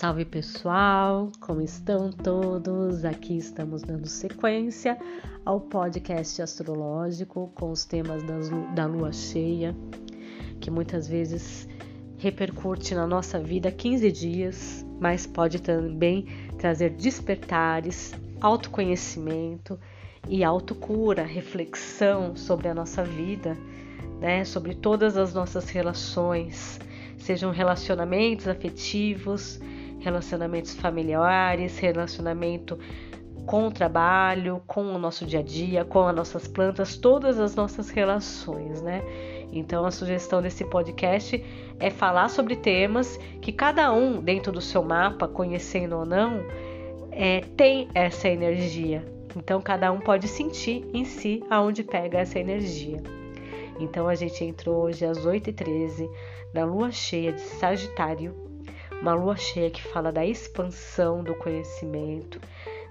salve pessoal, como estão todos? Aqui estamos dando sequência ao podcast astrológico com os temas das, da lua cheia, que muitas vezes repercute na nossa vida 15 dias, mas pode também trazer despertares, autoconhecimento e autocura, reflexão sobre a nossa vida, né? sobre todas as nossas relações sejam relacionamentos afetivos, relacionamentos familiares, relacionamento com o trabalho, com o nosso dia a dia, com as nossas plantas, todas as nossas relações, né? Então a sugestão desse podcast é falar sobre temas que cada um dentro do seu mapa, conhecendo ou não, é, tem essa energia. Então cada um pode sentir em si aonde pega essa energia. Então a gente entrou hoje às 8h13 na lua cheia de Sagitário, uma lua cheia que fala da expansão do conhecimento,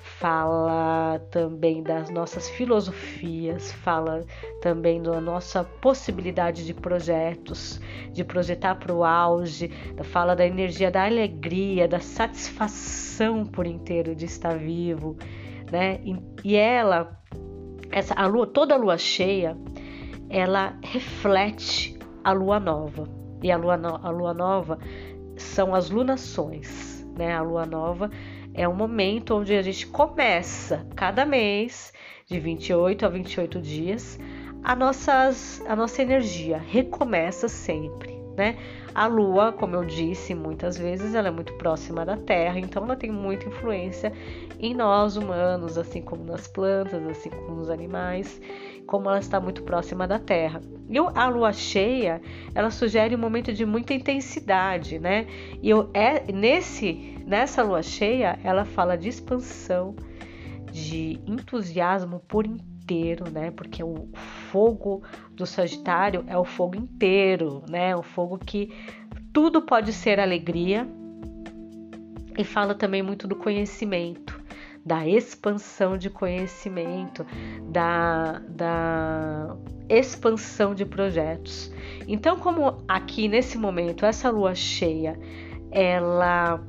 fala também das nossas filosofias, fala também da nossa possibilidade de projetos, de projetar para o auge, fala da energia da alegria, da satisfação por inteiro de estar vivo, né? E ela, essa a lua, toda a lua cheia, ela reflete a lua nova. E a lua, no, a lua nova são as lunações, né? A lua nova é o momento onde a gente começa cada mês, de 28 a 28 dias, a, nossas, a nossa energia recomeça sempre, né? A Lua, como eu disse muitas vezes, ela é muito próxima da Terra, então ela tem muita influência em nós humanos, assim como nas plantas, assim como nos animais como ela está muito próxima da Terra. E a lua cheia, ela sugere um momento de muita intensidade, né? E eu, é, nesse, nessa lua cheia, ela fala de expansão, de entusiasmo por inteiro, né? Porque o fogo do Sagitário é o fogo inteiro, né? O fogo que tudo pode ser alegria. E fala também muito do conhecimento da expansão de conhecimento, da, da expansão de projetos. Então, como aqui nesse momento essa lua cheia ela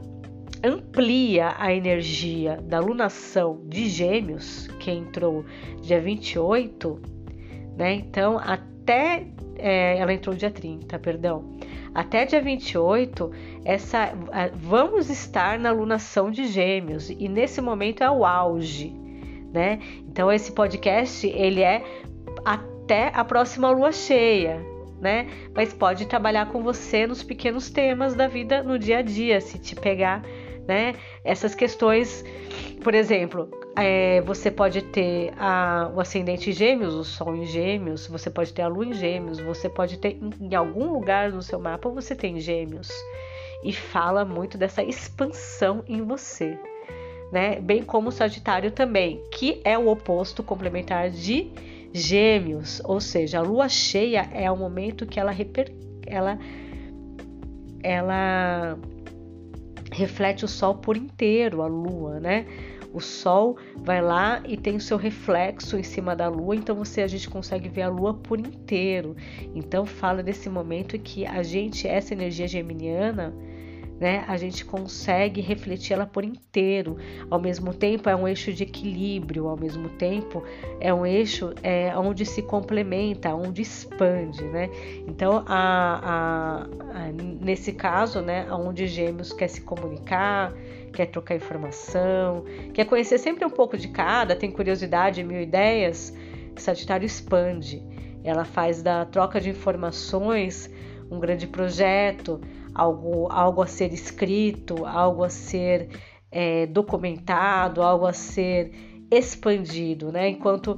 amplia a energia da lunação de Gêmeos, que entrou dia 28, né? Então, até é, ela entrou dia 30, perdão. Até dia 28, essa, vamos estar na lunação de Gêmeos e nesse momento é o auge, né? Então esse podcast ele é até a próxima lua cheia, né? Mas pode trabalhar com você nos pequenos temas da vida no dia a dia, se te pegar, né? Essas questões, por exemplo, é, você pode ter a, o ascendente em gêmeos, o sol em gêmeos, você pode ter a lua em gêmeos, você pode ter em, em algum lugar no seu mapa você tem gêmeos. E fala muito dessa expansão em você. Né? Bem como o Sagitário também, que é o oposto complementar de Gêmeos, ou seja, a lua cheia é o momento que ela reper... ela ela reflete o sol por inteiro, a lua, né? O Sol vai lá e tem o seu reflexo em cima da Lua, então você a gente consegue ver a Lua por inteiro. Então fala desse momento que a gente, essa energia geminiana, né, a gente consegue refletir ela por inteiro. Ao mesmo tempo, é um eixo de equilíbrio, ao mesmo tempo, é um eixo é, onde se complementa, onde expande. Né? Então, a, a, a, nesse caso, né, onde Gêmeos quer se comunicar, quer trocar informação, quer conhecer sempre um pouco de cada, tem curiosidade, mil ideias, Sagitário expande. Ela faz da troca de informações um grande projeto, algo, algo a ser escrito, algo a ser é, documentado, algo a ser expandido, né? Enquanto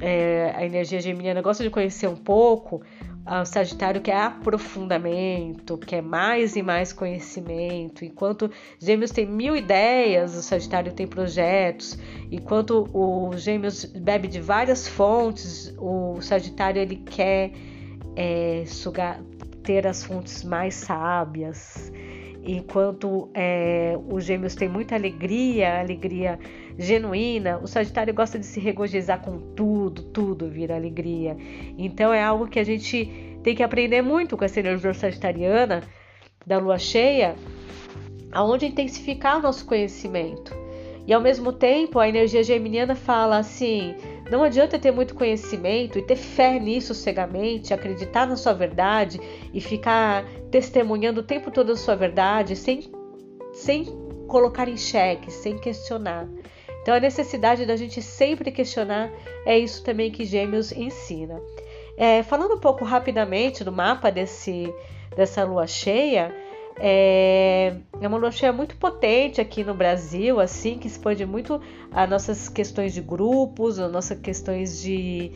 é, a energia geminiana gosta de conhecer um pouco, o Sagitário quer aprofundamento, quer mais e mais conhecimento. Enquanto Gêmeos tem mil ideias, o Sagitário tem projetos. Enquanto o Gêmeos bebe de várias fontes, o Sagitário ele quer é, sugar, ter as fontes mais sábias. Enquanto é, os gêmeos têm muita alegria, alegria genuína, o Sagitário gosta de se regozijar com tudo, tudo vira alegria. Então é algo que a gente tem que aprender muito com essa energia sagitariana da lua cheia, aonde intensificar o nosso conhecimento. E ao mesmo tempo, a energia geminiana fala assim: não adianta ter muito conhecimento e ter fé nisso cegamente, acreditar na sua verdade e ficar testemunhando o tempo todo a sua verdade sem, sem colocar em xeque, sem questionar. Então, a necessidade da gente sempre questionar é isso também que Gêmeos ensina. É, falando um pouco rapidamente do mapa desse, dessa lua cheia, é, é uma lua cheia muito potente aqui no Brasil, assim, que expande muito as nossas questões de grupos, as nossas questões de,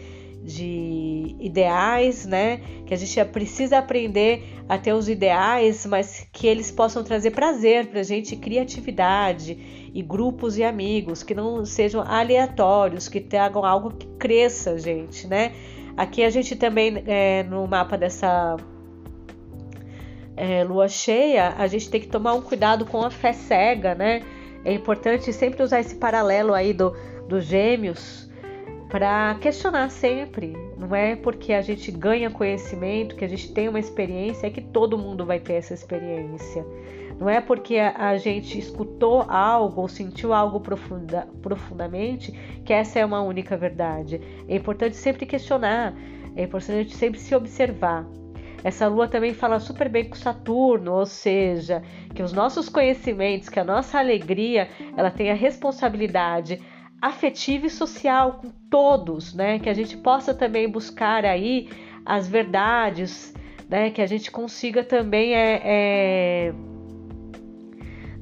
de ideais, né? Que a gente precisa aprender a ter os ideais, mas que eles possam trazer prazer pra gente, criatividade e grupos e amigos, que não sejam aleatórios, que tragam algo que cresça, gente, né? Aqui a gente também, é, no mapa dessa é, lua cheia, a gente tem que tomar um cuidado com a fé cega, né? É importante sempre usar esse paralelo aí do, dos gêmeos para questionar sempre. Não é porque a gente ganha conhecimento, que a gente tem uma experiência, é que todo mundo vai ter essa experiência. Não é porque a gente escutou algo ou sentiu algo profunda, profundamente que essa é uma única verdade. É importante sempre questionar, é importante sempre se observar. Essa lua também fala super bem com Saturno, ou seja, que os nossos conhecimentos, que a nossa alegria, ela tem a responsabilidade afetiva e social com todos, né? Que a gente possa também buscar aí as verdades, né? Que a gente consiga também é, é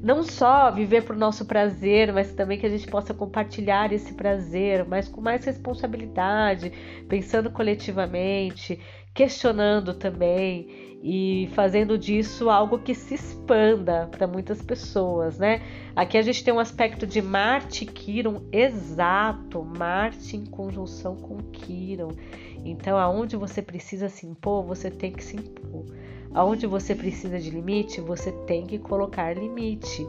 não só viver para o nosso prazer, mas também que a gente possa compartilhar esse prazer, mas com mais responsabilidade, pensando coletivamente, questionando também e fazendo disso algo que se expanda para muitas pessoas, né? Aqui a gente tem um aspecto de Marte Quiron exato, Marte em conjunção com Quiron. Então, aonde você precisa se impor, você tem que se impor. Aonde você precisa de limite, você tem que colocar limite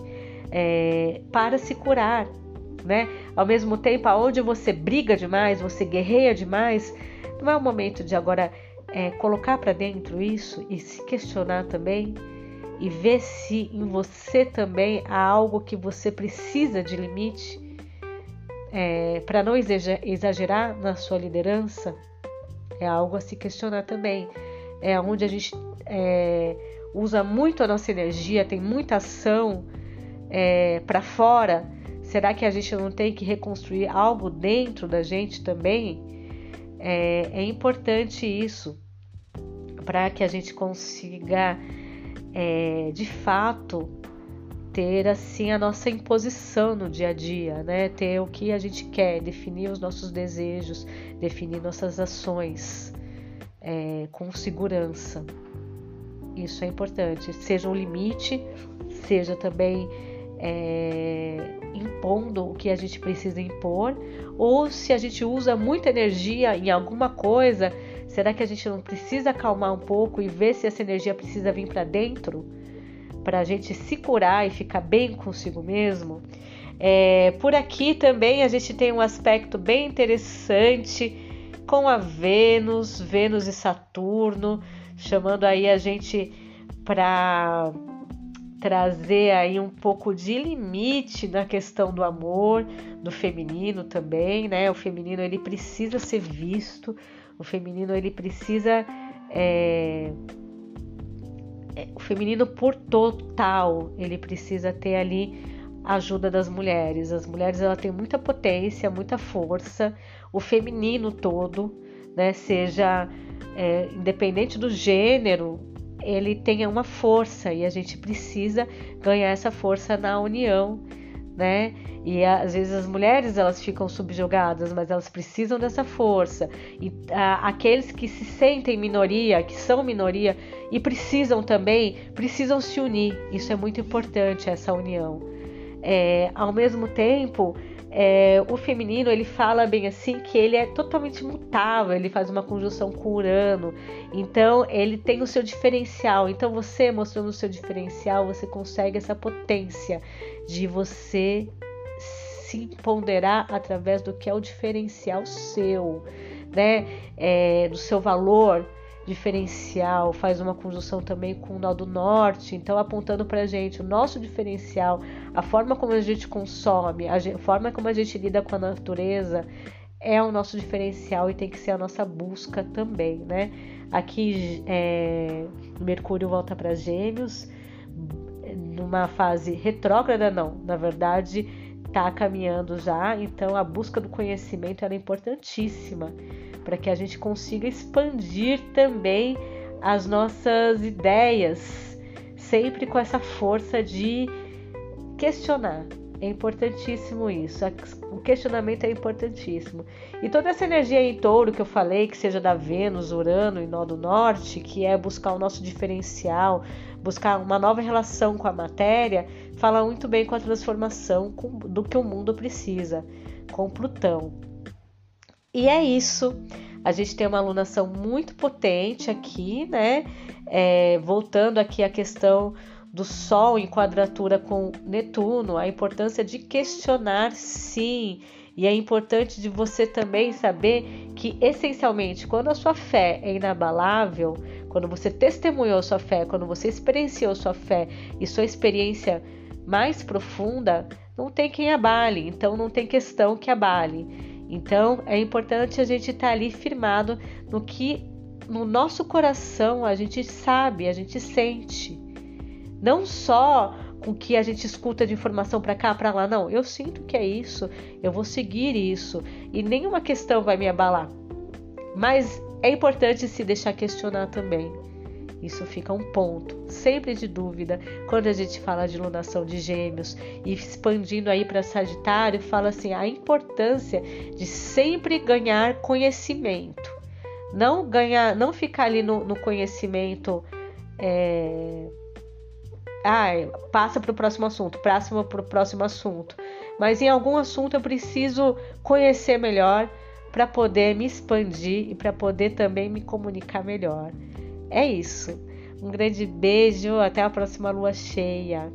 é, para se curar, né? Ao mesmo tempo, aonde você briga demais, você guerreia demais, não é o momento de agora é, colocar para dentro isso e se questionar também e ver se em você também há algo que você precisa de limite é, para não exagerar na sua liderança. É algo a se questionar também. É onde a gente é, usa muito a nossa energia, tem muita ação é, para fora, será que a gente não tem que reconstruir algo dentro da gente também? É, é importante isso para que a gente consiga é, de fato ter assim a nossa imposição no dia a dia, né? Ter o que a gente quer, definir os nossos desejos, definir nossas ações é, com segurança. Isso é importante. Seja um limite, seja também é, impondo o que a gente precisa impor, ou se a gente usa muita energia em alguma coisa, será que a gente não precisa acalmar um pouco e ver se essa energia precisa vir para dentro? Para a gente se curar e ficar bem consigo mesmo? É, por aqui também a gente tem um aspecto bem interessante com a Vênus, Vênus e Saturno chamando aí a gente para trazer aí um pouco de limite na questão do amor, do feminino também, né? O feminino ele precisa ser visto, o feminino ele precisa é, é o feminino por total ele precisa ter ali a ajuda das mulheres. As mulheres ela tem muita potência, muita força, o feminino todo, né? Seja é, independente do gênero, ele tenha uma força e a gente precisa ganhar essa força na união, né? E às vezes as mulheres elas ficam subjugadas, mas elas precisam dessa força. E a, aqueles que se sentem minoria, que são minoria e precisam também, precisam se unir. Isso é muito importante essa união. É, ao mesmo tempo, é, o feminino ele fala bem assim que ele é totalmente mutável, ele faz uma conjunção com Urano, então ele tem o seu diferencial. Então você mostrando o seu diferencial, você consegue essa potência de você se ponderar através do que é o diferencial seu, né? É, do seu valor. diferencial faz uma conjunção também com o nó do norte, então apontando para gente o nosso diferencial, a forma como a gente consome, a forma como a gente lida com a natureza é o nosso diferencial e tem que ser a nossa busca também, né? Aqui é, Mercúrio volta para Gêmeos numa fase retrógrada, não, na verdade está caminhando já, então a busca do conhecimento é importantíssima para que a gente consiga expandir também as nossas ideias, sempre com essa força de questionar. É importantíssimo isso. O questionamento é importantíssimo. E toda essa energia em touro que eu falei, que seja da Vênus, Urano e Nó do Norte, que é buscar o nosso diferencial, buscar uma nova relação com a matéria, fala muito bem com a transformação do que o mundo precisa, com Plutão. E é isso. A gente tem uma alunação muito potente aqui, né? É, voltando aqui à questão do Sol em quadratura com Netuno, a importância de questionar sim. E é importante de você também saber que, essencialmente, quando a sua fé é inabalável, quando você testemunhou sua fé, quando você experienciou sua fé e sua experiência mais profunda, não tem quem abale, então não tem questão que abale. Então é importante a gente estar tá ali firmado no que no nosso coração a gente sabe, a gente sente. Não só com que a gente escuta de informação para cá, para lá, não. Eu sinto que é isso, eu vou seguir isso e nenhuma questão vai me abalar. Mas é importante se deixar questionar também. Isso fica um ponto, sempre de dúvida, quando a gente fala de lunação de gêmeos e expandindo aí para Sagitário, fala assim: a importância de sempre ganhar conhecimento. Não ganhar, não ficar ali no, no conhecimento. É... Ah, passa para o próximo assunto, próximo para o próximo assunto. Mas em algum assunto eu preciso conhecer melhor para poder me expandir e para poder também me comunicar melhor. É isso. Um grande beijo, até a próxima lua cheia.